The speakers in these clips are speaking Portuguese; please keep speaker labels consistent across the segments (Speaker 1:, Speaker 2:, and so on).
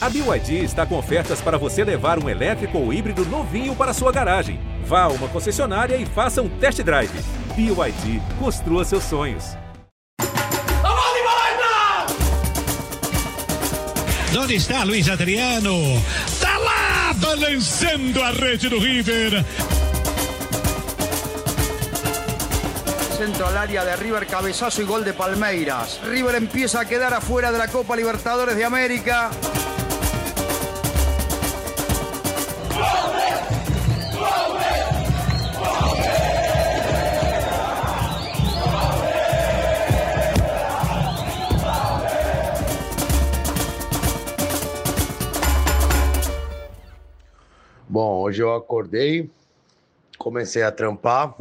Speaker 1: A BYD está com ofertas para você levar um elétrico ou híbrido novinho para sua garagem. Vá a uma concessionária e faça um test drive. BYD, construa seus sonhos.
Speaker 2: Onde está Luiz Adriano? Tá lá, balançando a rede do River.
Speaker 3: Centro al área de River, cabezazo y gol de Palmeiras. River empieza a quedar afuera de la Copa Libertadores de América.
Speaker 4: Bom, hoje eu acordei, comecei a trampar,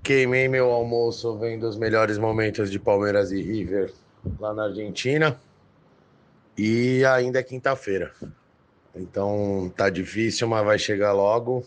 Speaker 4: queimei meu almoço vendo os melhores momentos de Palmeiras e River lá na Argentina e ainda é quinta-feira. Então tá difícil, mas vai chegar logo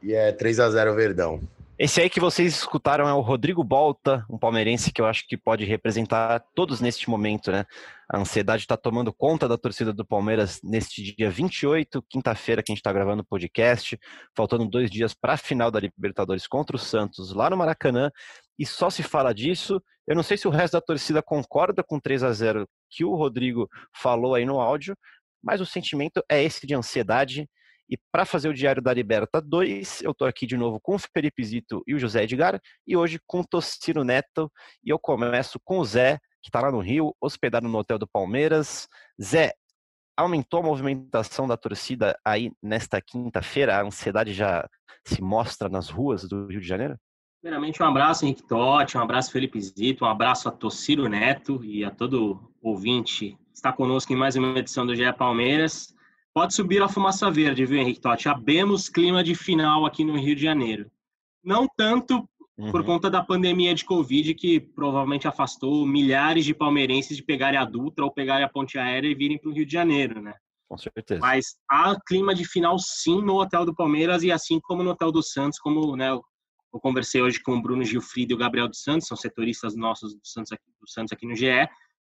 Speaker 4: e é 3 a 0 Verdão.
Speaker 5: Esse aí que vocês escutaram é o Rodrigo Bolta, um palmeirense que eu acho que pode representar todos neste momento, né? A ansiedade está tomando conta da torcida do Palmeiras neste dia 28, quinta-feira, que a gente está gravando o podcast, faltando dois dias para a final da Libertadores contra o Santos lá no Maracanã, e só se fala disso. Eu não sei se o resto da torcida concorda com 3 a 0 que o Rodrigo falou aí no áudio, mas o sentimento é esse de ansiedade e para fazer o Diário da Liberta 2, eu estou aqui de novo com o Felipe Zito e o José Edgar, e hoje com o Tociro Neto, e eu começo com o Zé, que está lá no Rio, hospedado no Hotel do Palmeiras. Zé, aumentou a movimentação da torcida aí nesta quinta-feira? A ansiedade já se mostra nas ruas do Rio de Janeiro?
Speaker 6: Primeiramente, um abraço, Henrique Totti, um abraço, Felipe Zito, um abraço a Tociro Neto e a todo ouvinte que está conosco em mais uma edição do GE Palmeiras. Pode subir a fumaça verde, viu, Henrique Totti? Abemos clima de final aqui no Rio de Janeiro. Não tanto uhum. por conta da pandemia de Covid, que provavelmente afastou milhares de palmeirenses de pegarem a Dutra ou pegarem a ponte aérea e virem para o Rio de Janeiro, né?
Speaker 5: Com certeza.
Speaker 6: Mas há clima de final sim no Hotel do Palmeiras e assim como no Hotel do Santos, como né, eu conversei hoje com o Bruno Gilfrido e o Gabriel dos Santos, são setoristas nossos do Santos aqui, do Santos aqui no GE,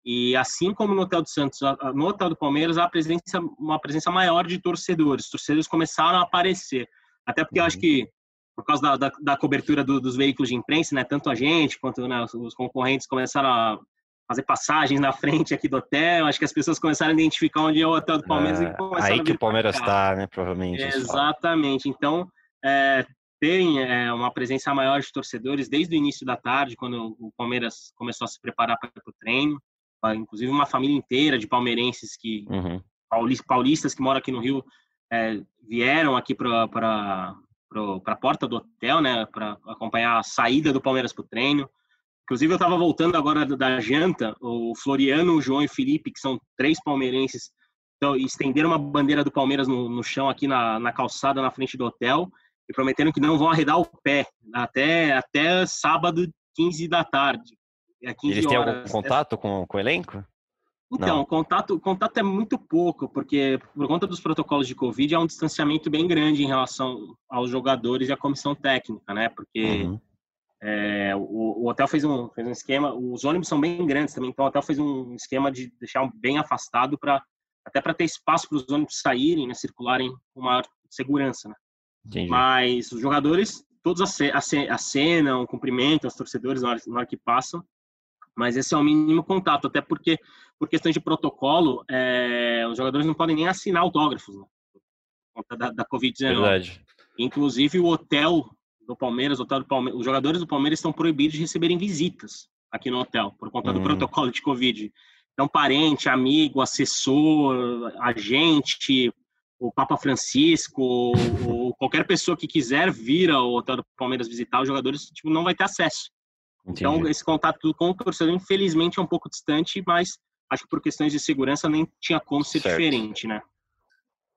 Speaker 6: e assim como no Hotel do Santos, no Hotel do Palmeiras, há presença, uma presença maior de torcedores. Torcedores começaram a aparecer. Até porque eu acho uhum. que, por causa da, da, da cobertura do, dos veículos de imprensa, né, tanto a gente quanto né, os, concorrentes começaram a fazer passagens na frente aqui do hotel. Acho que as pessoas começaram a identificar onde é o Hotel do Palmeiras. É,
Speaker 5: aí que o Palmeiras está, né? Provavelmente.
Speaker 6: Exatamente. Então, é, tem é, uma presença maior de torcedores desde o início da tarde, quando o Palmeiras começou a se preparar para o treino inclusive uma família inteira de palmeirenses que uhum. paulistas que moram aqui no Rio é, vieram aqui para para a porta do hotel, né, para acompanhar a saída do Palmeiras para o treino. Inclusive eu estava voltando agora da janta, o Floriano, o João e o Felipe, que são três palmeirenses, então, estenderam uma bandeira do Palmeiras no, no chão aqui na, na calçada na frente do hotel e prometeram que não vão arredar o pé até até sábado 15 da tarde
Speaker 5: Eles têm algum contato com, com o elenco?
Speaker 6: Então, o contato, contato é muito pouco, porque por conta dos protocolos de Covid há um distanciamento bem grande em relação aos jogadores e à comissão técnica, né? Porque uhum. é, o, o, hotel fez um, fez um esquema, os ônibus são bem grandes também, então o hotel fez um esquema de deixar bem afastado para até para ter espaço para os ônibus saírem, né, circularem com maior segurança, né? Entendi. Mas os jogadores todos acenam, cumprimentam os torcedores na hora, na hora que passam mas esse é o mínimo contato, até porque, por questões de protocolo, é, os jogadores não podem nem assinar autógrafos, né? Por conta da, da Covid-19. Verdade. Inclusive, o hotel do Palmeiras, hotel do Palmeiras, os jogadores do Palmeiras estão proibidos de receberem visitas aqui no hotel, por conta do hum. protocolo de Covid. Então, parente, amigo, assessor, agente, o Papa Francisco, ou qualquer pessoa que quiser vir ao hotel do Palmeiras visitar, os jogadores tipo, não vai ter acesso. Então, Entendi. Então, esse contato com o torcedor, infelizmente, é um pouco distante, mas acho que por questões de segurança nem tinha como ser certo. diferente, né?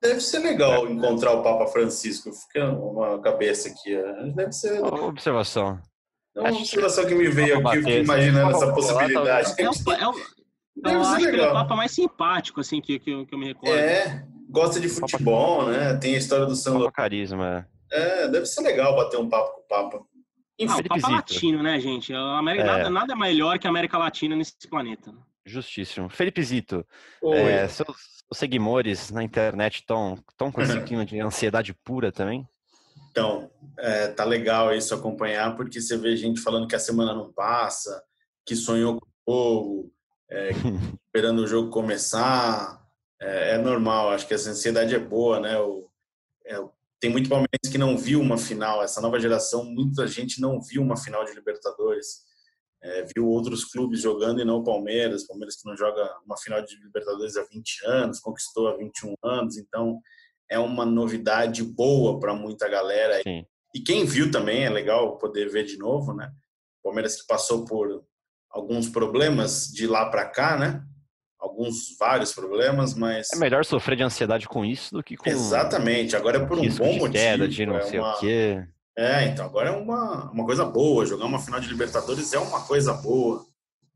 Speaker 7: Deve ser legal é. encontrar o Papa Francisco. Fica uma cabeça aqui. É, deve ser.
Speaker 5: Uma observação.
Speaker 7: É uma observação que me veio aqui, eu fiquei imaginando essa possibilidade.
Speaker 6: É, um, é, um, eu acho legal. que ele é o Papa mais simpático, assim, que, que, que eu me recordo.
Speaker 7: É, gosta de futebol, né? Tem a história do São
Speaker 5: carisma.
Speaker 7: É, deve ser legal bater um papo com o Papa.
Speaker 6: Enfim, ah, o Papa Latino, né, gente? A América, é. nada, nada é melhor que a América Latina nesse planeta.
Speaker 5: Justíssimo. Felipe Zito, é, seus, os seguidores na internet estão tão com esse clima de ansiedade pura também?
Speaker 7: Então, é, tá legal isso acompanhar, porque você vê gente falando que a semana não passa, que sonhou com o jogo, é, esperando o jogo começar. É, é, normal, acho que essa ansiedade é boa, né? O, é, tem muito palmeirense que não viu uma final, essa nova geração, muita gente não viu uma final de Libertadores. É, viu outros clubes jogando e não o Palmeiras. Palmeiras que não joga uma final de Libertadores há 20 anos, conquistou há 21 anos. Então, é uma novidade boa para muita galera. Sim. E quem viu também é legal poder ver de novo, né? Palmeiras que passou por alguns problemas de lá para cá, né? Alguns vários problemas, mas
Speaker 5: é melhor sofrer de ansiedade com isso do que com
Speaker 7: exatamente. Agora é por um bom
Speaker 5: de
Speaker 7: motivo.
Speaker 5: Queda, de não
Speaker 7: é
Speaker 5: sei
Speaker 7: uma...
Speaker 5: o quê.
Speaker 7: É, então agora é uma, uma coisa boa. Jogar uma final de Libertadores é uma coisa boa.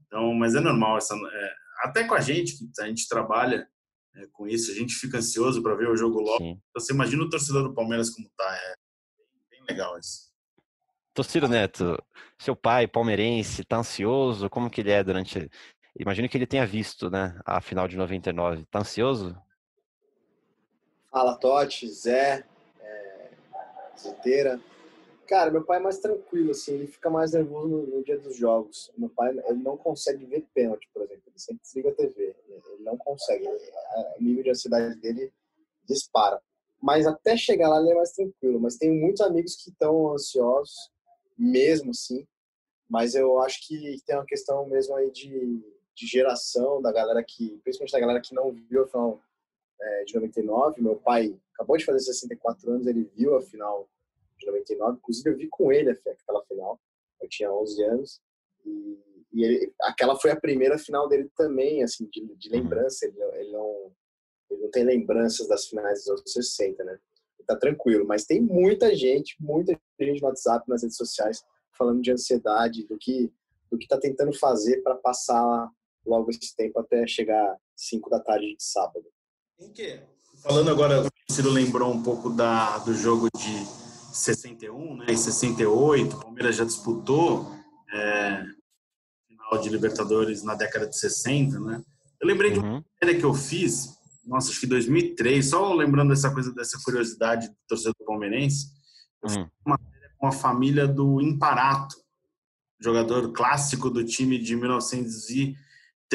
Speaker 7: Então, mas é normal essa, é, até com a gente que a gente trabalha é, com isso, a gente fica ansioso para ver o jogo logo. Sim. Então, você imagina o torcedor do Palmeiras como tá, é bem legal isso.
Speaker 5: Torcida Neto, seu pai palmeirense, tá ansioso? Como que ele é durante Imagino que ele tenha visto, né, a final de 99. Tá ansioso?
Speaker 8: Fala, Totti, Zé, é, Zeteira. Cara, meu pai é mais tranquilo, assim, ele fica mais nervoso no, no, dia dos jogos. Meu pai, ele não consegue ver pênalti, por exemplo, ele sempre desliga a TV. Ele não consegue, o nível de ansiedade dele dispara. Mas até chegar lá ele é mais tranquilo. Mas tenho muitos amigos que estão ansiosos, mesmo assim. Mas eu acho que tem uma questão mesmo aí de, de geração, da galera que, principalmente da galera que não viu a final é, de 99. Meu pai acabou de fazer 64 anos, ele viu a final de 99. Inclusive, eu vi com ele aquela final. Eu tinha 11 anos. E, e ele, aquela foi a primeira final dele também, assim, de, de uhum. lembrança. Ele, ele, não, ele não tem lembranças das finais dos anos 60, né? Ele tá tranquilo. Mas tem muita gente, muita gente no WhatsApp, nas redes sociais, falando de ansiedade, do que do que tá tentando fazer para passar logo esse tempo até chegar 5 da tarde de sábado.
Speaker 7: Em que? Falando agora, o Ciro lembrou um pouco da, do jogo de 61, né, em 68, o Palmeiras já disputou é, final de Libertadores na década de 60, né? Eu lembrei uhum. de uma uhum. matéria que eu fiz, nossa, acho que 2003, só lembrando dessa coisa, dessa curiosidade do torcedor palmeirense, eu uhum. fiz uma matéria com a família do Imparato, jogador clássico do time de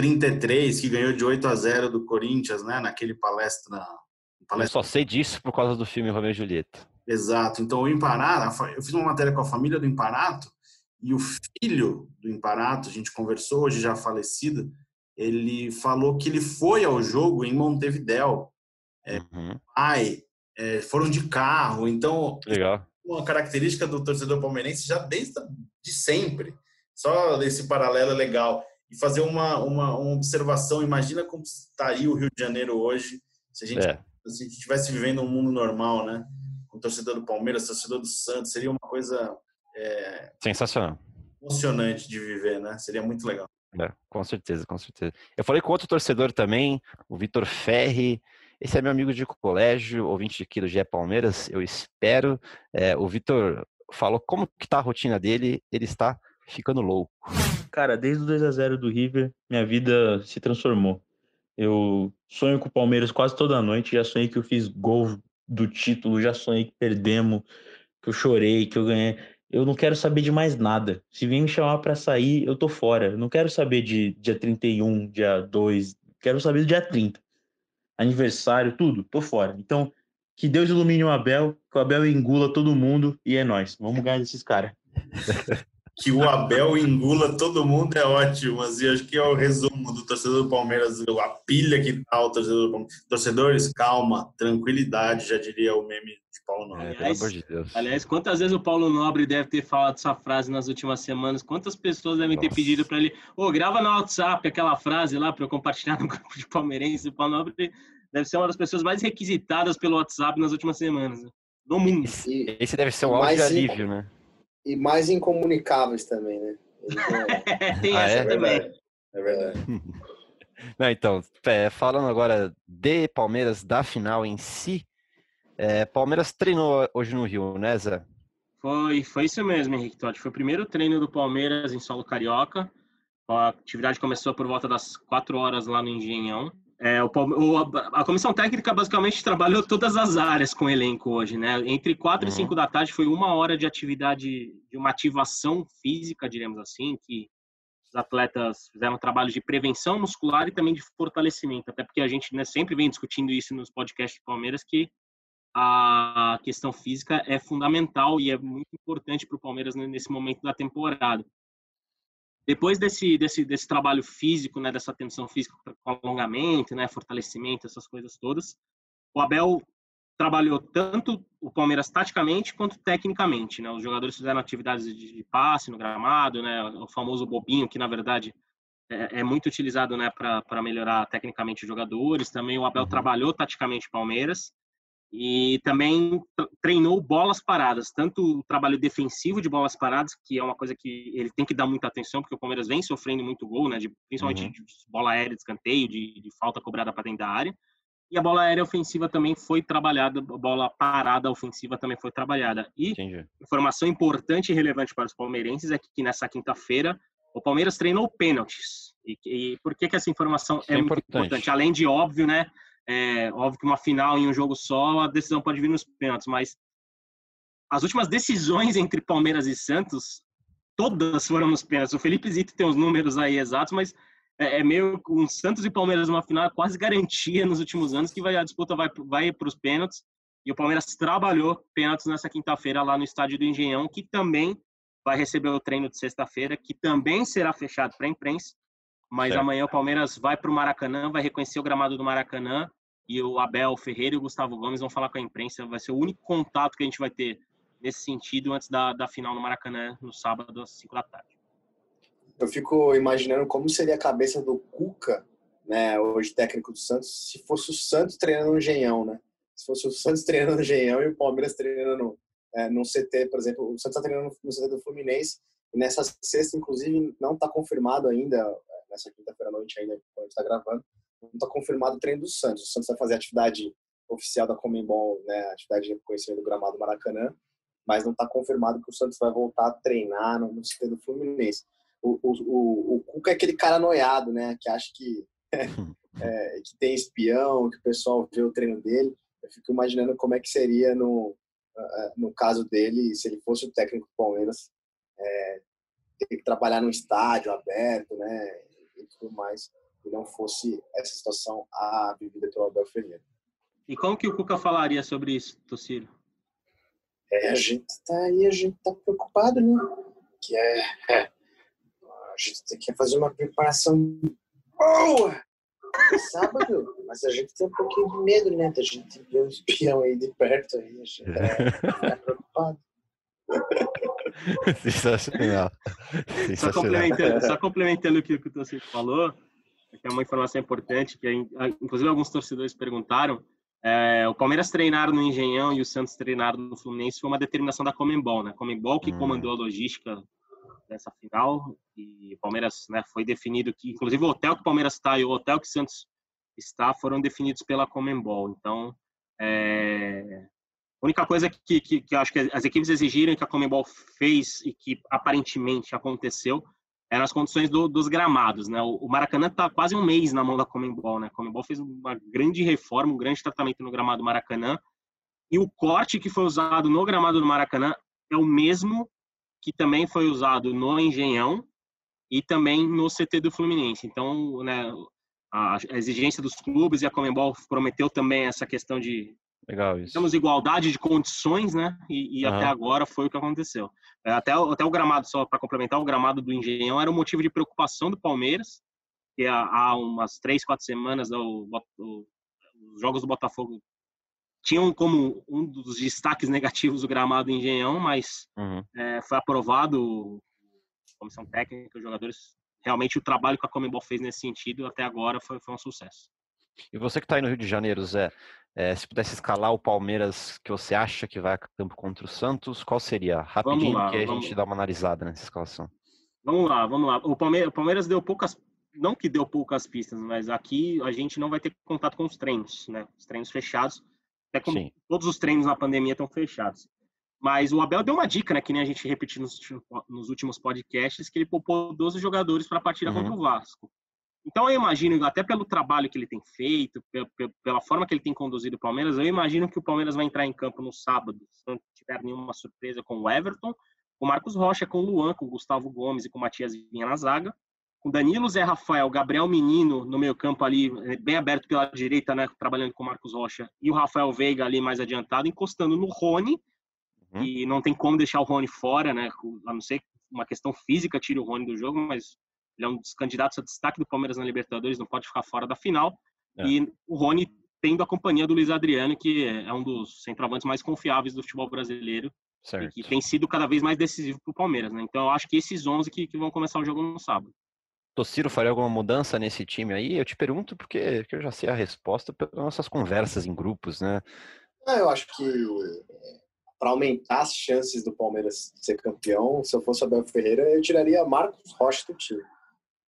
Speaker 7: 1933, que ganhou de 8 a 0 do Corinthians, né, naquele palestra... palestra...
Speaker 5: Eu só sei disso por causa do filme Romeu e Julieta.
Speaker 7: Exato. Então, o Imparato, eu fiz uma matéria com a família do Imparato e o filho do Imparato, a gente conversou, hoje já falecido, ele falou que ele foi ao jogo em Montevidéu. É, uhum. Pai, é, foram de carro. Então,
Speaker 5: Legal.
Speaker 7: uma característica do torcedor palmeirense já desde de sempre. Só esse paralelo é legal. E fazer uma, uma, uma observação, imagina como estaria o Rio de Janeiro hoje se a gente, é. se a gente estivesse vivendo um mundo normal, né? com torcedor do Palmeiras, torcedor do Santos, seria uma coisa é,
Speaker 5: sensacional,
Speaker 7: emocionante de viver, né? Seria muito legal.
Speaker 5: É, com certeza, com certeza. Eu falei com outro torcedor também, o Vitor Ferri. Esse é meu amigo de colégio, ouvinte aqui do GE Palmeiras. Eu espero. É, o Vitor falou como que tá a rotina dele. Ele está ficando louco.
Speaker 9: Cara, desde o 2 a 0 do River, minha vida se transformou. Eu sonho com o Palmeiras quase toda noite. Já sonhei que eu fiz gol do título, já sonhei que perdemos, que eu chorei, que eu ganhei. Eu não quero saber de mais nada. Se vem me chamar para sair, eu tô fora. Não quero saber de dia 31, dia 2, quero saber do dia 30. Aniversário, tudo, tô fora. Então, que Deus ilumine o Abel, que o Abel engula todo mundo e é nós. Vamos ganhar desses caras.
Speaker 7: que o Abel engula todo mundo é ótimo, mas eu acho que é o resumo do torcedor do Palmeiras, a pilha que tá o torcedor do Palmeiras. Torcedores, calma, tranquilidade, já diria o meme de Paulo Nobre.
Speaker 6: É, aliás, de aliás, quantas vezes o Paulo Nobre deve ter falado essa frase nas últimas semanas? Quantas pessoas devem Nossa. ter pedido para ele, ô, oh, grava no WhatsApp aquela frase lá para eu compartilhar no grupo de palmeirense. O Paulo Nobre deve ser uma das pessoas mais requisitadas pelo WhatsApp nas últimas semanas. Né? No mundo.
Speaker 5: Esse, esse deve ser um áudio de alívio, né?
Speaker 8: E mais incomunicáveis também, né?
Speaker 6: Tem ah, essa é? também. É verdade.
Speaker 5: Não, então, é, falando agora de Palmeiras, da final em si, é, Palmeiras treinou hoje no Rio, né, Zé?
Speaker 6: Foi, foi isso mesmo, Henrique Totti. Foi o primeiro treino do Palmeiras em solo carioca. A atividade começou por volta das 4 horas lá no Engenhão. É, o, o, a comissão técnica basicamente trabalhou todas as áreas com o elenco hoje, né? Entre 4 uhum. e 5 da tarde foi uma hora de atividade, de uma ativação física, diremos assim, que os atletas fizeram um trabalho de prevenção muscular e também de fortalecimento, até porque a gente né, sempre vem discutindo isso nos podcasts do Palmeiras, que a questão física é fundamental e é muito importante para o Palmeiras nesse momento da temporada. Depois desse, desse, desse trabalho físico, né, dessa atenção física com alongamento, né, fortalecimento, essas coisas todas, o Abel trabalhou tanto o Palmeiras taticamente quanto tecnicamente, né? Os jogadores fizeram atividades de, passe no gramado, né? O famoso bobinho que na verdade é, é muito utilizado, né, para melhorar tecnicamente os jogadores. Também o Abel uhum. trabalhou taticamente o Palmeiras e também treinou bolas paradas, tanto o trabalho defensivo de bolas paradas, que é uma coisa que ele tem que dar muita atenção, porque o Palmeiras vem sofrendo muito gol, né, de, principalmente uhum. de bola aérea de escanteio, de, de falta cobrada para dentro da área. E a bola aérea ofensiva também foi trabalhada, a bola parada ofensiva também foi trabalhada. E Entendi. informação importante e relevante para os palmeirenses é que nessa quinta-feira o Palmeiras treinou pênaltis. E, e por que, que essa informação é, é muito importante. importante? Além de óbvio, né, é, óbvio que uma final em um jogo só, a decisão pode vir nos pênaltis, mas as últimas decisões entre Palmeiras e Santos, todas foram nos pênaltis. O Felipe Zito tem os números aí exatos, mas é, é meio com Santos e Palmeiras numa final, é quase garantia nos últimos anos que vai, a disputa vai, vai para os pênaltis. E o Palmeiras trabalhou pênaltis nessa quinta-feira lá no estádio do Engenhão, que também vai receber o treino de sexta-feira, que também será fechado para a imprensa. Mas certo. amanhã o Palmeiras vai para o Maracanã, vai reconhecer o gramado do Maracanã e o Abel Ferreira e o Gustavo Gomes vão falar com a imprensa. Vai ser o único contato que a gente vai ter nesse sentido antes da, da final no Maracanã, no sábado, às 5 da tarde.
Speaker 8: Eu fico imaginando como seria a cabeça do Cuca, né, hoje técnico do Santos, se fosse o Santos treinando no Engenhão, né? Se fosse o Santos treinando no Engenhão e o Palmeiras treinando é, no CT, por exemplo, o Santos está treinando no CT do Fluminense, e nessa sexta, inclusive, não está confirmado ainda, nessa quinta-feira à noite ainda, quando está gravando, não está confirmado o treino do Santos. O Santos vai fazer a atividade oficial da Comembol, né, a atividade de reconhecimento do gramado Maracanã, mas não está confirmado que o Santos vai voltar a treinar no, CT do Fluminense. O, o, o, o Cuca é aquele cara noiado, né, que acha que, é, que tem espião, que o pessoal vê o treino dele. Eu fico imaginando como é que seria no, no caso dele, se ele fosse o técnico do Palmeiras, é, ter que trabalhar num estádio aberto, né, e tudo mais e não fosse essa situação a vivida pelo Abel Ferreira.
Speaker 6: E como que o Cuca falaria sobre isso, Tocílio?
Speaker 8: É, a gente tá aí, a gente tá preocupado, né? Que é, é a gente tem que fazer uma preparação boa sábado, mas a gente tem um pouquinho de medo, né? Da gente ver um espião aí de perto aí, a gente tá, tá preocupado.
Speaker 5: Sensacional.
Speaker 6: Sensacional. Só complementando, só complementando o que o Tocílio falou, que é uma informação importante, que inclusive alguns torcedores perguntaram, é, o Palmeiras treinar no Engenhão e o Santos treinar no Fluminense foi uma determinação da Comembol, né? Comembol que hum. comandou a logística dessa final e o Palmeiras, né, foi definido que, inclusive o hotel que o Palmeiras está e o hotel que o Santos está foram definidos pela Comembol. Então, é, a única coisa que, que, que, acho que as equipes exigiram que a Comembol fez e que aparentemente aconteceu eram as condições do, dos gramados, né? O, Maracanã está quase um mês na mão da Comembol, né? A Comembol fez uma grande reforma, um grande tratamento no gramado do Maracanã e o corte que foi usado no gramado do Maracanã é o mesmo que também foi usado no Engenhão e também no CT do Fluminense. Então, né, a exigência dos clubes e a Comembol prometeu também essa questão de
Speaker 5: Legal isso.
Speaker 6: Temos igualdade de condições, né? E, e uhum. até agora foi o que aconteceu. É, até, até o gramado, só para complementar, o gramado do Engenhão era um motivo de preocupação do Palmeiras, que há, há umas três, quatro semanas o, o, os jogos do Botafogo tinham como um dos destaques negativos o gramado do Engenhão, mas uhum. é, foi aprovado, comissão técnica, os jogadores, realmente o trabalho que a Comembol fez nesse sentido até agora foi, foi um sucesso.
Speaker 5: E você que está aí no Rio de Janeiro, Zé, é, se pudesse escalar o Palmeiras que você acha que vai a campo contra o Santos, qual seria? Rapidinho lá, que a vamos... gente dá uma analisada nessa escalação.
Speaker 6: Vamos lá, vamos lá. O Palmeiras, o Palmeiras deu poucas, não que deu poucas pistas, mas aqui a gente não vai ter contato com os treinos, né? Os treinos fechados. Até como Sim. todos os treinos na pandemia estão fechados. Mas o Abel deu uma dica, né? Que nem a gente repetiu nos, nos últimos podcasts, que ele poupou 12 jogadores para a partida uhum. contra o Vasco. Então eu imagino, até pelo trabalho que ele tem feito, pela forma que ele tem conduzido o Palmeiras, eu imagino que o Palmeiras vai entrar em campo no sábado, se não tiver nenhuma surpresa com o Everton, com o Marcos Rocha, com o Luan, com o Gustavo Gomes e com o Matias Vinha na zaga, com Danilo, Zé Rafael, Gabriel Menino no meio campo ali, bem aberto pela direita, né, trabalhando com o Marcos Rocha, e o Rafael Veiga ali mais adiantado, encostando no Rony, uhum. e não tem como deixar o Rony fora, né, a não ser uma questão física tire o Rony do jogo, mas ele é um dos candidatos a destaque do Palmeiras na Libertadores, não pode ficar fora da final. É. E o Rony tendo a companhia do Luiz Adriano, que é um dos centroavantes mais confiáveis do futebol brasileiro. Certo. E que tem sido cada vez mais decisivo para o Palmeiras. Né? Então eu acho que esses 11 que, que vão começar o jogo no sábado.
Speaker 5: Tociro faria alguma mudança nesse time aí? Eu te pergunto porque, porque eu já sei a resposta pelas nossas conversas em grupos, né?
Speaker 8: Ah, eu acho que para aumentar as chances do Palmeiras ser campeão, se eu fosse Abel Ferreira, eu tiraria Marcos Rocha do time.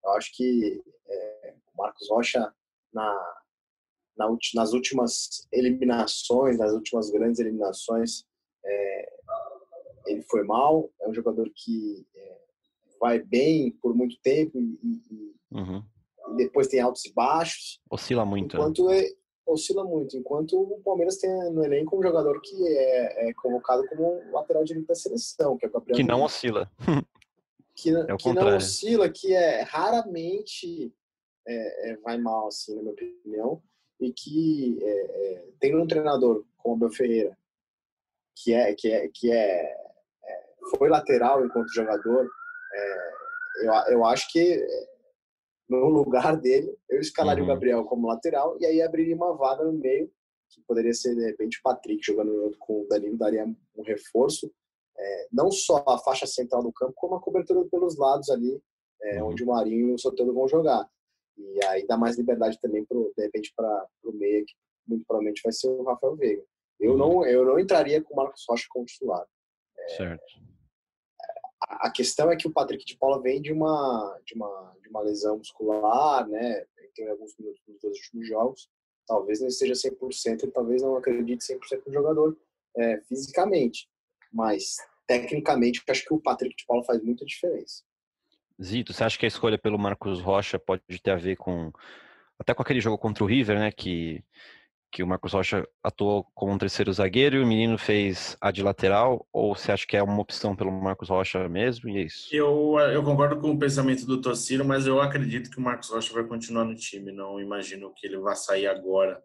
Speaker 8: Eu acho que é, o Marcos Rocha, na, na, nas últimas eliminações, nas últimas grandes eliminações, é, ele foi mal. É um jogador que é, vai bem por muito tempo e, e, uhum. e, depois tem altos e baixos.
Speaker 5: Oscila muito.
Speaker 8: Né? Enquanto né? oscila muito. Enquanto o Palmeiras tem no elenco um jogador que é, é convocado como lateral direito da seleção, que é o Gabriel.
Speaker 5: Que não oscila.
Speaker 8: que, é que não oscila, que é raramente é, é, vai mal, assim, na minha opinião, e que é, é, tem um treinador como o Abel Ferreira, que é que é que é, é foi lateral enquanto jogador, eu, eu acho que no lugar dele eu escalaria uhum. o Gabriel como lateral e aí abriria uma vaga no meio que poderia ser de repente o Patrick jogando junto com o Danilo daria um reforço é, não só a faixa central do campo, como a cobertura pelos lados ali, é, uhum. onde o Marinho e o Soteldo vão jogar. E aí dá mais liberdade também, pro, de repente, para o meia, que muito provavelmente vai ser o Rafael Veiga. Eu, uhum. não, eu não entraria com o Marcos Rocha como titular.
Speaker 5: É, certo.
Speaker 8: A, questão é que o Patrick de Paula vem de uma, de uma, de uma lesão muscular, né? Tem alguns minutos nos dois últimos jogos. Talvez não esteja 100% e talvez não acredite 100% no jogador é, fisicamente. Mas tecnicamente, acho que o Patrick de Paula faz muita diferença.
Speaker 5: Zito, você acha que a escolha pelo Marcos Rocha pode ter a ver com até com aquele jogo contra o River, né, que que o Marcos Rocha atuou como um terceiro zagueiro e o menino fez a de lateral, ou você acha que é uma opção pelo Marcos Rocha mesmo e é isso?
Speaker 7: Eu, eu concordo com o pensamento do Tociro, mas eu acredito que o Marcos Rocha vai continuar no time, não imagino que ele vá sair agora.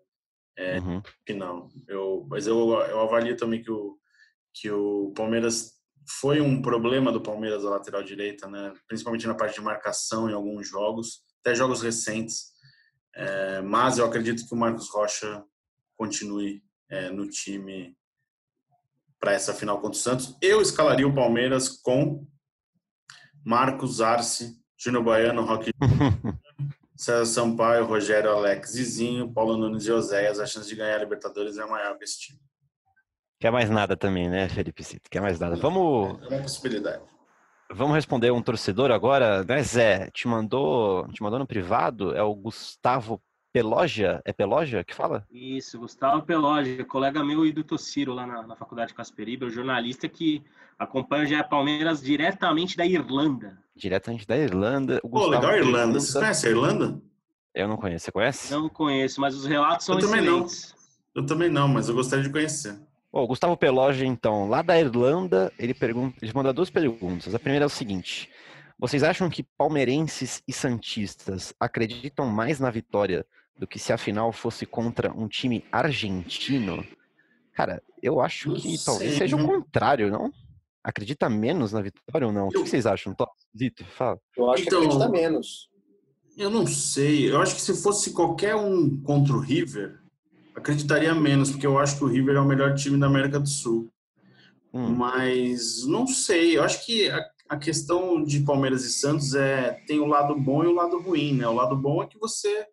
Speaker 7: É, uhum. não. Eu, mas eu, eu avalio também que o, que o Palmeiras foi um problema do Palmeiras a lateral direita, né? principalmente na parte de marcação em alguns jogos, até jogos recentes. É, mas eu acredito que o Marcos Rocha continue é, no time para essa final contra o Santos. Eu escalaria o Palmeiras com Marcos Arce, Júnior Baiano, Roque César Sampaio, Rogério Alex, Zizinho, Paulo Nunes e Oséias. A chance de ganhar a Libertadores é maior que esse time.
Speaker 5: Quer mais nada também, né, Felipe Cito? Quer mais nada. Vamos.
Speaker 7: É uma possibilidade.
Speaker 5: Vamos responder um torcedor agora, né, Zé? Te mandou, te mandou no privado, é o Gustavo Peloja? É Peloja que fala?
Speaker 6: Isso, Gustavo Peloja, colega meu e do Tociro lá na, na Faculdade de Casperibe, o jornalista que acompanha o GE Palmeiras diretamente da Irlanda.
Speaker 5: Diretamente da Irlanda.
Speaker 7: O Pô, legal a Irlanda. Pergunta... Você conhece a Irlanda?
Speaker 5: Eu não conheço. Você conhece?
Speaker 6: Não conheço, mas os relatos são
Speaker 7: eu
Speaker 6: excelentes.
Speaker 7: Também não. Eu também não, mas eu gostaria de conhecer.
Speaker 5: O Gustavo Peloge, então, lá da Irlanda, ele pergunta, ele manda duas perguntas. A primeira é o seguinte: vocês acham que palmeirenses e santistas acreditam mais na vitória do que se a final fosse contra um time argentino? Cara, eu acho que não talvez sei, seja o contrário, não? Acredita menos na vitória ou não? Eu... O que vocês acham? Zito, fala.
Speaker 8: Eu acho então, que acredita menos.
Speaker 7: Eu não sei. Eu acho que se fosse qualquer um contra o River, acreditaria menos, porque eu acho que o River é o melhor time da América do Sul. Hum. Mas não sei, eu acho que a, a, questão de Palmeiras e Santos é tem o lado bom e o lado ruim, né? O lado bom é que você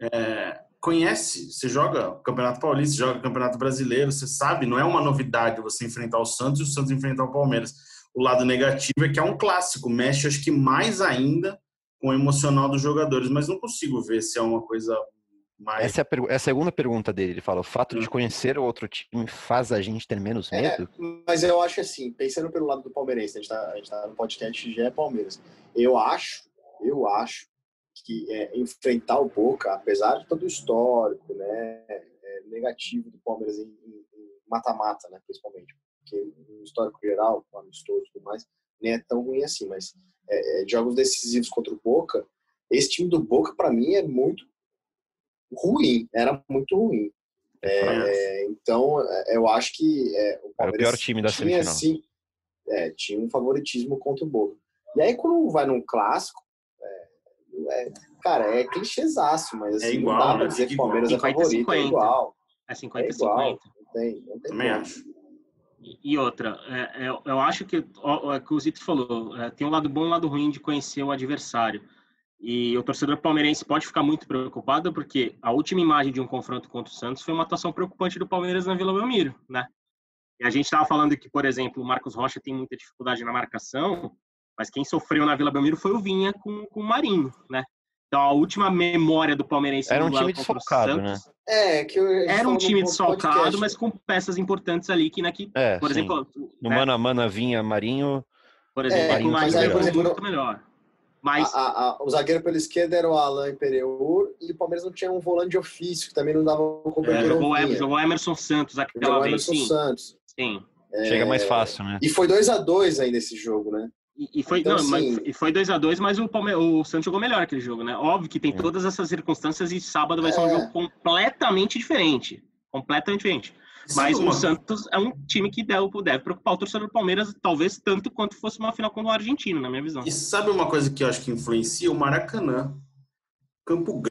Speaker 7: é, conhece, você joga Campeonato Paulista, joga Campeonato Brasileiro, você sabe, não é uma novidade você enfrentar o Santos e o Santos enfrentar o Palmeiras. O lado negativo é que é um clássico, mexe acho que mais ainda com o emocional dos jogadores, mas não consigo ver se é uma coisa
Speaker 5: mas... Essa, é a, é a, segunda pergunta dele. Ele fala: o fato de hum. conhecer o outro time faz a gente ter menos é, medo?
Speaker 8: É, mas eu acho assim, pensando pelo lado do Palmeirense, a gente tá, gente tá no podcast já é Palmeiras. Eu acho, eu acho que é, enfrentar o Boca, apesar de todo o histórico, né, é, negativo do Palmeiras em mata-mata, né, principalmente, porque no histórico geral, amistoso e tudo mais, nem é tão ruim assim, mas é jogos decisivos contra o Boca, esse time do Boca para mim é muito ruim, era muito ruim. É, então, é, eu acho que é,
Speaker 5: o Palmeiras era o pior time da tinha, semifinal. Assim,
Speaker 8: é, tinha um favoritismo contra o Boca. E aí, quando vai num clássico, é, cara, é clichêzaço, mas assim, é igual, não dá pra né? dizer que o Palmeiras 50, é favorito, 50. é igual.
Speaker 6: É 50 é igual, 50.
Speaker 8: Não tem, não tem
Speaker 7: Também acho.
Speaker 6: E outra, é, é, eu acho que, ó, que o Zito falou, é, tem um lado bom e um lado ruim de conhecer o adversário. E o torcedor palmeirense pode ficar muito preocupado porque a última imagem de um confronto contra o Santos foi uma atuação preocupante do Palmeiras na Vila Belmiro, né? E a gente estava falando que, por exemplo, o Marcos Rocha tem muita dificuldade na marcação, mas quem sofreu na Vila Belmiro foi o Vinha com, com o Marinho, né? Então a última memória do palmeirense
Speaker 5: era um time desfalcado, né?
Speaker 8: É, que
Speaker 6: era um time desfalcado, mas com peças importantes ali que, né, que
Speaker 5: é,
Speaker 6: por sim. exemplo,
Speaker 5: no né? mano a mano vinha Marinho,
Speaker 6: por exemplo, é, Marinho mas aí, por exemplo, muito melhor.
Speaker 8: Mas... A, a, a, o zagueiro pela esquerda era o Alain Pereur e o Palmeiras não tinha um volante de ofício, que também não dava cobertura. É,
Speaker 6: jogou, Emerson, jogou Emerson Santos aquela jogou vez,
Speaker 8: Emerson
Speaker 6: sim.
Speaker 8: Santos.
Speaker 6: Sim.
Speaker 5: É... Chega mais fácil, né?
Speaker 8: E foi 2 a 2 ainda esse jogo, né?
Speaker 6: E, foi, então, não, assim... mas, foi 2 a 2 mas o, Palme... o Santos jogou melhor aquele jogo, né? Óbvio que tem é. todas essas circunstâncias e sábado vai ser um é. jogo completamente diferente. Completamente diferente. Mas o Santos é um time que deve, deve preocupar o torcedor do Palmeiras, talvez tanto quanto fosse uma final com o Argentino, na minha visão.
Speaker 7: E sabe uma coisa que eu acho que influencia? O Maracanã. Campo Grande.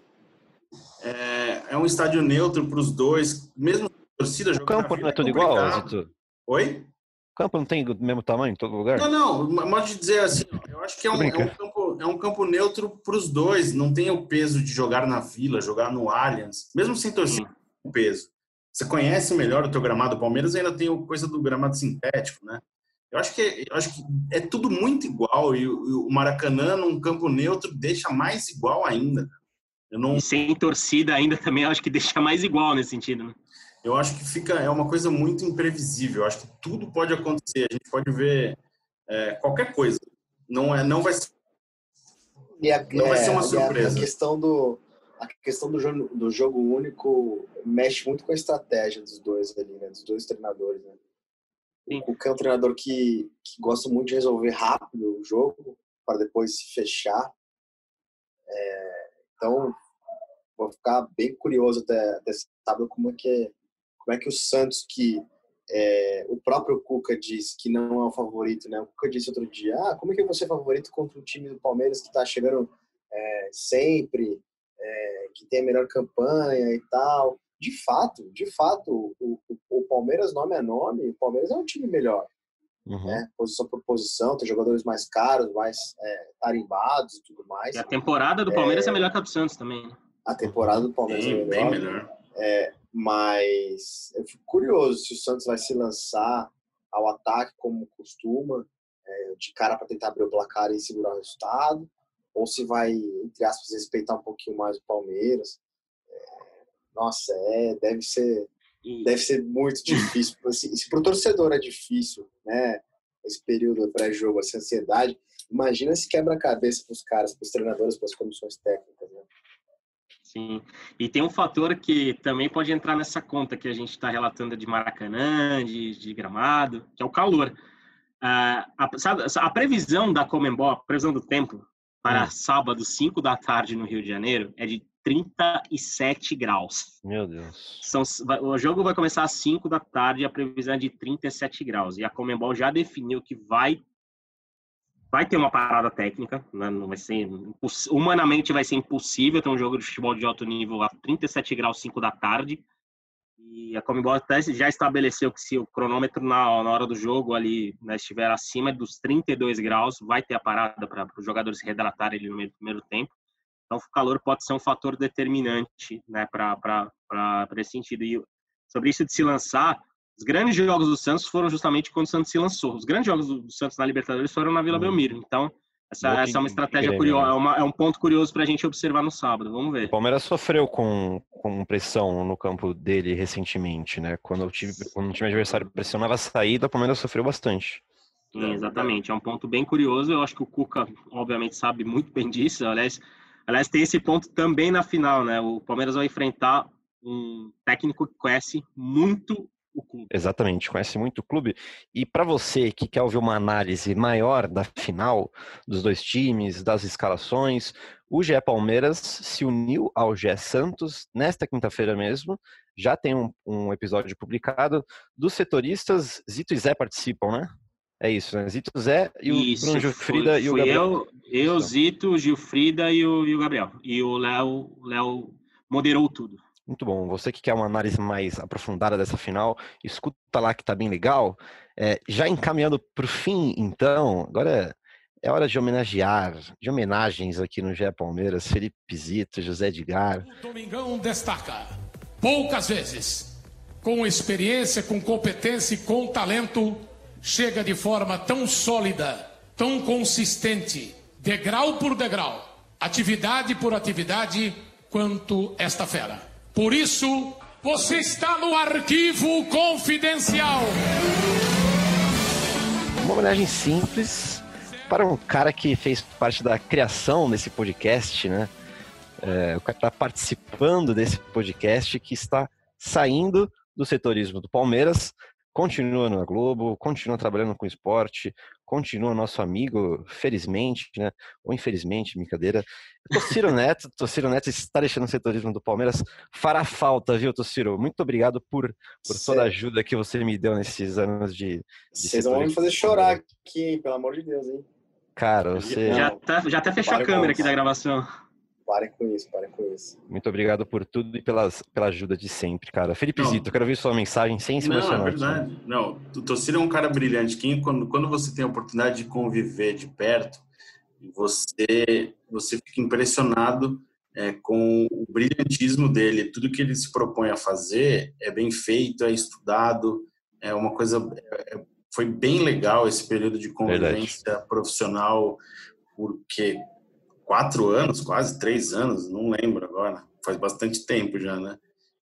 Speaker 7: É, é um estádio neutro para os dois, mesmo a torcida
Speaker 5: jogando. O campo não é tudo igual, Zito?
Speaker 7: Oi?
Speaker 5: O campo não tem o mesmo tamanho em todo lugar?
Speaker 7: Não, não. Modo de dizer assim, eu acho que é um, é um campo, é um campo neutro para os dois. Não tem o peso de jogar na Vila, jogar no Allianz, mesmo sem torcida, o peso você conhece melhor o teu gramado. O Palmeiras ainda tem a coisa do gramado sintético, né? Eu acho que, eu acho que é tudo muito igual e o Maracanã num campo neutro deixa mais igual ainda.
Speaker 6: Eu não... E sem torcida ainda também acho que deixa mais igual nesse sentido, né?
Speaker 7: Eu acho que fica é uma coisa muito imprevisível. Eu acho que tudo pode acontecer. A gente pode ver é, qualquer coisa. Não é, não vai ser,
Speaker 8: a, não vai ser uma surpresa. A, a questão do a questão do jogo, do jogo único mexe muito com a estratégia dos dois ali, né? Dos dois treinadores, né? Sim. O que é um treinador que, que gosta muito de resolver rápido o jogo para depois se fechar. É, então, vou ficar bem curioso até, até sábado como é que é, como é que o Santos que é, o próprio Cuca diz que não é o favorito, né? O Cuca disse outro dia, ah, como é que você é favorito contra um time do Palmeiras que está chegando é, sempre, é, que tem a melhor campanha e tal. De fato, de fato, o, o, o, Palmeiras, nome é nome, o Palmeiras é um time melhor. Uhum. Né? Posição por posição, tem jogadores mais caros, mais é, tarimbados e tudo mais.
Speaker 6: E a temporada do Palmeiras é, é melhor que a do Santos também. Né?
Speaker 8: A temporada do Palmeiras
Speaker 7: bem,
Speaker 8: é melhor.
Speaker 7: Bem melhor.
Speaker 8: É, mas eu fico curioso se o Santos vai se lançar ao ataque como costuma, é, de cara para tentar abrir o placar e segurar o resultado, ou se vai, entre aspas, respeitar um pouquinho mais o Palmeiras. É, nossa, é, deve ser, deve ser muito difícil. Assim, se para o torcedor é difícil, né? Esse período pré-jogo, essa ansiedade, imagina se quebra a cabeça para os caras, para os treinadores, para as comissões técnicas. Né?
Speaker 6: Sim, e tem um fator que também pode entrar nessa conta que a gente está relatando de Maracanã, de, de, Gramado, que é o calor. Uh, a, sabe, a, previsão da Comembol, a previsão do tempo, para hum. sábado, 5 da tarde, no Rio de Janeiro, é de 37 graus.
Speaker 5: Meu Deus.
Speaker 6: São, o jogo vai começar às 5 da tarde a previsão é de 37 graus. E a Comembol já definiu que vai vai ter uma parada técnica, né? não vai ser humanamente vai ser impossível ter um jogo de futebol de alto nível a 37 graus 5 da tarde. E a Comembol até já estabeleceu que se o cronômetro na, na hora do jogo ali né, estiver acima dos 32 graus, vai ter a parada para os jogadores se rehidratarem ali no meio do primeiro tempo. Então, o calor pode ser um fator determinante né, para esse sentido. E sobre isso de se lançar, os grandes jogos do Santos foram justamente quando o Santos se lançou. Os grandes jogos do Santos na Libertadores foram na Vila hum. Belmiro. Então, essa, essa é uma estratégia curiosa, né? é, uma, é, um ponto curioso para a gente observar no sábado. Vamos ver.
Speaker 5: O Palmeiras sofreu com, com pressão no campo dele recentemente, né? Quando o time, quando o time adversário pressionava a saída, o Palmeiras sofreu bastante.
Speaker 6: Sim, exatamente, é um ponto bem curioso. Eu acho que o Cuca, obviamente, sabe muito bem disso. Aliás, Aliás, tem esse ponto também na final, né? O Palmeiras vai enfrentar um técnico que conhece muito o clube.
Speaker 5: Exatamente, conhece muito o clube. E para você que quer ouvir uma análise maior da final, dos dois times, das escalações, o GE Palmeiras se uniu ao GE Santos nesta quinta-feira mesmo. Já tem um, um, episódio publicado. Dos setoristas, Zito e Zé participam, né? É isso, né? Zito, Zé e o isso, Bruno Gilfrida
Speaker 6: foi,
Speaker 5: e o Gabriel.
Speaker 6: Eu, eu Zito, Gilfrida e o, e o Gabriel. E o Léo, Léo moderou tudo.
Speaker 5: Muito bom. Você que quer uma análise mais aprofundada dessa final, escuta lá que tá bem legal. É, já encaminhando para o fim, então, agora é, é hora de homenagear, de homenagens aqui no GE Palmeiras, Felipe Zito, José Edgar.
Speaker 2: O Domingão destaca, poucas vezes, com experiência, com competência e com talento, chega de forma tão sólida, tão consistente, degrau por degrau, atividade por atividade, quanto esta fera. Por isso, você está no arquivo confidencial.
Speaker 5: Uma homenagem simples para um cara que fez parte da criação desse podcast, né? É, o cara está participando desse podcast que está saindo do setorismo do Palmeiras, continua na Globo, continua trabalhando com esporte, continua nosso amigo, felizmente, né? Ou infelizmente, brincadeira. Tociro Neto, Tociro Neto está deixando o setorismo do Palmeiras. Fará falta, viu, Tociro? Muito obrigado por, por toda a ajuda que você me deu nesses anos de. de
Speaker 8: Vocês vão me fazer chorar aqui, hein? pelo amor de Deus, hein?
Speaker 5: Cara, você.
Speaker 6: Já, tá, já até fechou a câmera aqui da gravação.
Speaker 8: Parem com isso, parem com isso.
Speaker 5: Muito obrigado por tudo e pelas, pela ajuda de sempre, cara. Felipe Zito, eu quero ouvir sua mensagem sem se
Speaker 7: emocionar. Não, é verdade. Não, o Tociro é um cara brilhante. Quem, quando, quando você tem a oportunidade de conviver de perto, você, você fica impressionado é, com o brilhantismo dele. Tudo que ele se propõe a fazer é bem feito, é estudado, é uma coisa... É, foi bem legal esse período de convivência verdade. profissional, porque quatro anos, quase três anos, não lembro agora. Faz bastante tempo já, né?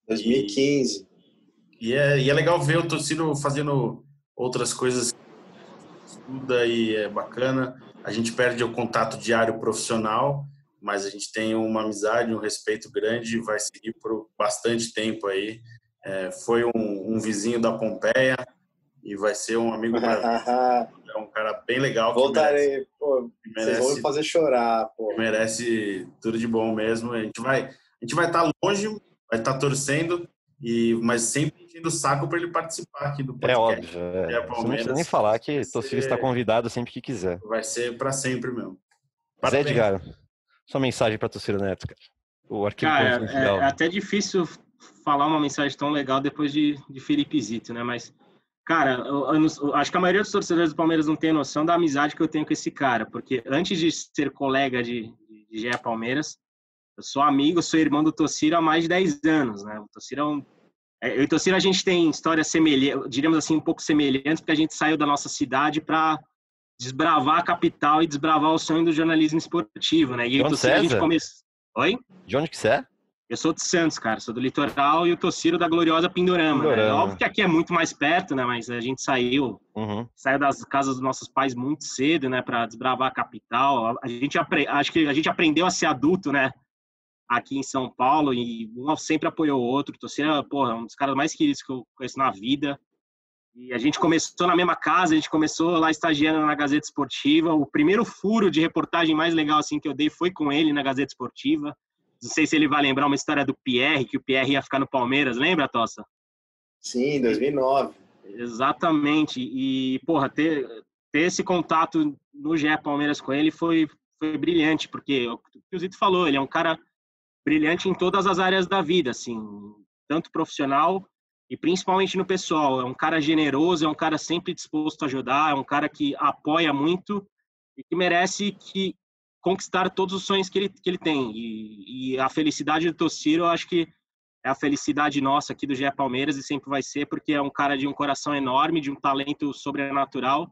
Speaker 8: 2015.
Speaker 7: E, e é, e é legal ver o Tocino fazendo outras coisas, estuda e é bacana. A gente perde o contato diário profissional, mas a gente tem uma amizade, um respeito grande e vai seguir por bastante tempo aí. É, foi um, um, vizinho da Pompeia e vai ser um amigo é um cara bem legal.
Speaker 8: Voltarei, pô. Merece, vocês vão me fazer chorar, pô.
Speaker 7: Merece tudo de bom mesmo. A gente vai, a gente vai estar tá longe, vai estar tá torcendo, e, mas sempre enchendo o saco para ele participar aqui do
Speaker 5: é podcast. É óbvio. É. É não precisa nem falar que o filho está convidado sempre que quiser.
Speaker 7: Vai ser para sempre mesmo.
Speaker 5: Zé Edgar, sua mensagem para torcida Neto, cara.
Speaker 6: O arquivo cara, é, é, até difícil falar uma mensagem tão legal depois de, de Felipe Zito, né? Mas Cara, eu, eu, eu, acho que a maioria dos torcedores do Palmeiras não tem noção da amizade que eu tenho com esse cara, porque antes de ser colega de, de, GE Palmeiras, eu sou amigo, sou irmão do Tociro há mais de 10 anos, né? O Tociro é um, é, eu e o Tociro a gente tem histórias semelhantes, diríamos assim, um pouco semelhantes, porque a gente saiu da nossa cidade para desbravar a capital e desbravar o sonho do jornalismo esportivo, né? E
Speaker 5: o Tociro a gente começou...
Speaker 6: Oi?
Speaker 5: De onde que você é?
Speaker 6: Eu sou de Santos, cara, sou do litoral e o Tociro da gloriosa Pindorama. Né? Pindorama. Né? Óbvio que aqui é muito mais perto, né? Mas a gente saiu, uhum. saiu das casas dos nossos pais muito cedo, né? Para desbravar a capital. A gente acho que a gente aprendeu a ser adulto, né? Aqui em São Paulo e um sempre apoiou o outro. O Tociro, porra, um dos caras mais queridos que eu conheço na vida. E a gente começou na mesma casa, a gente começou lá estagiando na Gazeta Esportiva. O primeiro furo de reportagem mais legal assim que eu dei foi com ele na Gazeta Esportiva. Não sei se ele vai lembrar uma história do Pierre, que o Pierre ia ficar no Palmeiras, lembra, Tossa?
Speaker 8: Sim, 2009.
Speaker 6: Exatamente. E, porra, ter, ter esse contato no GE Palmeiras com ele foi, foi brilhante, porque o que o Zito falou, ele é um cara brilhante em todas as áreas da vida, assim, tanto profissional e principalmente no pessoal. É um cara generoso, é um cara sempre disposto a ajudar, é um cara que apoia muito e que merece que, conquistar todos os sonhos que ele, que ele tem. E, e a felicidade do Tossiro, eu acho que é a felicidade nossa aqui do GE Palmeiras e sempre vai ser, porque é um cara de um coração enorme, de um talento sobrenatural.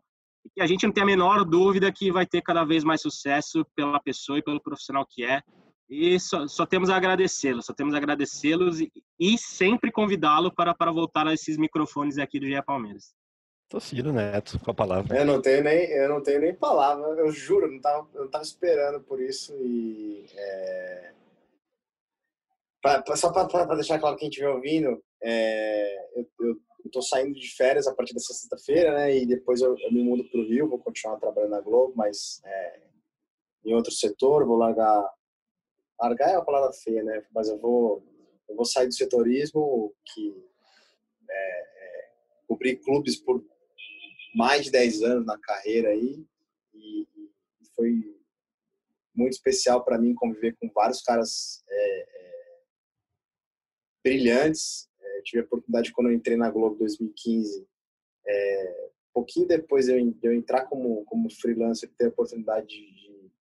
Speaker 6: E a gente não tem a menor dúvida que vai ter cada vez mais sucesso pela pessoa e pelo profissional que é. E só, só temos a agradecê-lo, só temos a agradecê-los e, e sempre convidá-lo para, para voltar a esses microfones aqui do GE Palmeiras.
Speaker 5: Tociro Neto, com a palavra.
Speaker 8: Eu não tenho nem, eu não tenho nem palavra, eu juro, não tava, eu não tava esperando por isso e é... pra, pra, só para deixar claro quem estiver ouvindo, é, eu, eu, eu tô saindo de férias a partir dessa sexta-feira, né? E depois eu, eu me mudo para o Rio, vou continuar trabalhando na Globo, mas é, em outro setor, vou largar. Largar é uma palavra feia, né? Mas eu vou, eu vou sair do setorismo, que é, é, cobrir clubes por mais de 10 anos na carreira aí e, foi muito especial para mim conviver com vários caras é, é, brilhantes. É, tive a oportunidade quando eu entrei na Globo 2015, é, pouquinho depois de eu, eu, entrar como, como freelancer, ter a oportunidade de, de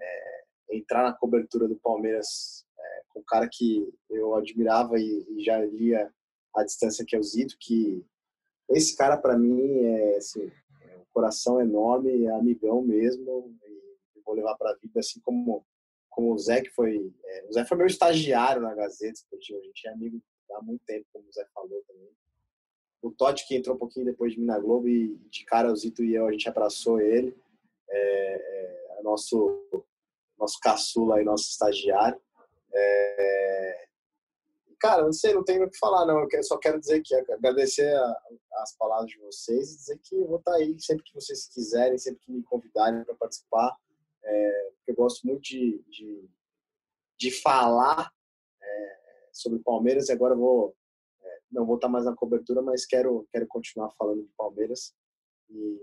Speaker 8: é, entrar na cobertura do Palmeiras é, com um cara que eu admirava e, e já lia a distância que é o Zito, que esse cara, para mim, é assim, é um coração enorme, é amigão mesmo, e vou levar para a vida, assim como, como o Zé, que foi. É, o Zé foi meu estagiário na Gazeta Esportiva, a gente é amigo há muito tempo, como o Zé falou também. O Totti, que entrou um pouquinho depois de mim na Globo, e de cara o Zito e eu, a gente abraçou ele, é, é nosso, nosso caçula e nosso estagiário. É, Cara, não sei, não tenho o que falar, não. Eu só quero dizer que agradecer a, as palavras de vocês e dizer que vou estar tá aí sempre que vocês quiserem, sempre que me convidarem para participar. É, eu gosto muito de, de, de falar é, sobre Palmeiras e agora vou é, não vou estar tá mais na cobertura, mas quero quero continuar falando de Palmeiras e,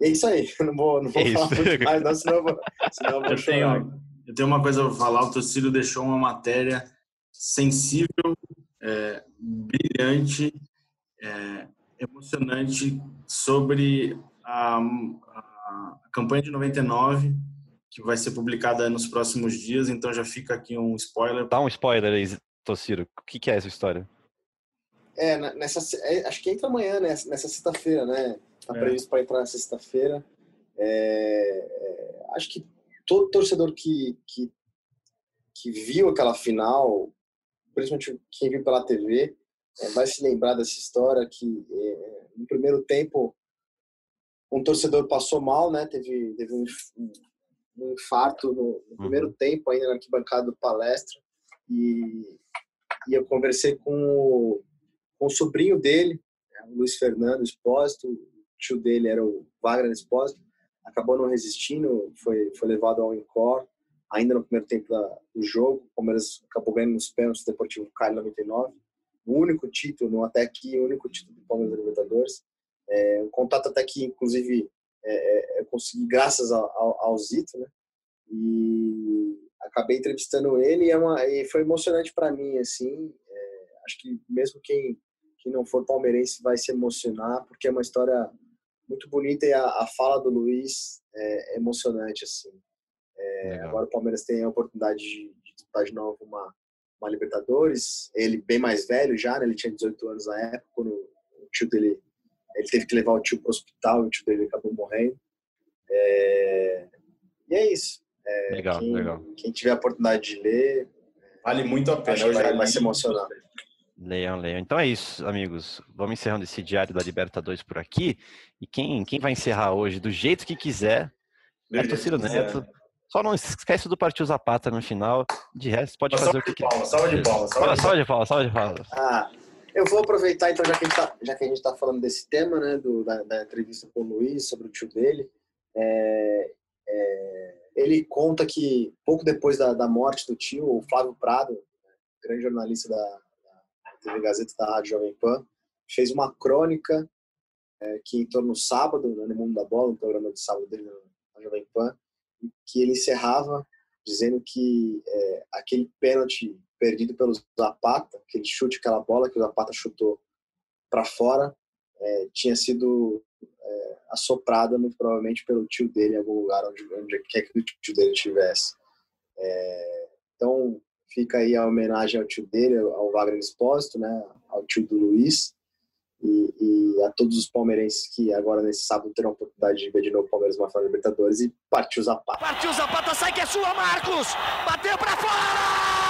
Speaker 8: e é isso aí. Eu não vou não vou é falar muito mais, não, senão eu vou, senão eu vou
Speaker 7: eu chorar. Tenho eu tenho uma coisa para falar. O Tocílio deixou uma matéria sensível, é, brilhante, é, emocionante sobre a, a, campanha de 99 que vai ser publicada nos próximos dias. Então já fica aqui um spoiler.
Speaker 5: Dá um spoiler aí, Tocílio. O que, que é essa história?
Speaker 8: É, nessa, é, acho que entra amanhã, né, nessa sexta-feira, né? Tá é. previsto para entrar na sexta-feira. É, é, acho que todo torcedor que, que, que viu aquela final, principalmente quem viu pela TV, é, vai se lembrar dessa história que é, no primeiro tempo um torcedor passou mal, né? Teve, teve um, um infarto no, no primeiro uhum. tempo ainda na arquibancada do palestra e, e eu conversei com o, com o sobrinho dele, né, o Luiz Fernando Espósito, o tio dele era o Wagner Espósito, acabou não resistindo, foi, foi levado ao encore, ainda no primeiro tempo da, do jogo. O Palmeiras acabou ganhando nos pênaltis do Deportivo Cali 99. O único título, até aqui, o único título do Palmeiras da Libertadores. É, um contato até que, inclusive, é, é, eu consegui graças ao, ao, ao Zito, né? E acabei entrevistando ele e, é uma, e foi emocionante para mim, assim. É, acho que mesmo quem, quem não for palmeirense vai se emocionar, porque é uma história muito bonita e a, a fala do Luiz é emocionante assim. É, agora o Palmeiras tem a oportunidade de, de disputar de novo uma, uma Libertadores. Ele bem mais velho já, né? ele tinha 18 anos na época, quando o tio dele ele teve que levar o tio para o hospital e o tio dele acabou morrendo. É, e é isso. É,
Speaker 5: legal,
Speaker 8: quem,
Speaker 5: legal.
Speaker 8: Quem tiver a oportunidade de ler,
Speaker 7: vale muito a pena.
Speaker 8: Vai, vai se emocionar.
Speaker 5: Leão, Leão. Então é isso, amigos. Vamos encerrando esse diário da Libertadores por aqui. E quem, quem vai encerrar hoje do jeito que quiser é o Tociro Neto. Só não esquece do Partiu Zapata no final. De resto, pode fazer o que quiser.
Speaker 7: Salve de palmas,
Speaker 5: salve de palmas. Salve de palmas,
Speaker 8: Ah, eu vou aproveitar, então, já que a gente está tá falando desse tema, né, do, da, da, entrevista com o Luiz, sobre o tio dele. É, é, ele conta que, pouco depois da, da morte do tio, o Flávio Prado, grande jornalista da, TV Gazeta da Rádio Jovem Pan, fez uma crônica é, que entrou no sábado, né, no Mundo da Bola, um programa de sábado dele na Jovem Pan, que ele encerrava dizendo que é, aquele pênalti perdido pelo Zapata, aquele chute, aquela bola que o Zapata chutou para fora, é, tinha sido é, assoprada muito provavelmente pelo tio dele em algum lugar onde, onde quer que o tio dele estivesse. É, então, Fica aí a homenagem ao tio dele, ao Wagner Espósito, né, ao tio do Luiz, e, e, a todos os palmeirenses que agora nesse sábado terão a oportunidade de ver de novo o Palmeiras uma final Libertadores e partiu Zapata.
Speaker 10: Partiu Zapata, sai que é sua, Marcos! Bateu para fora!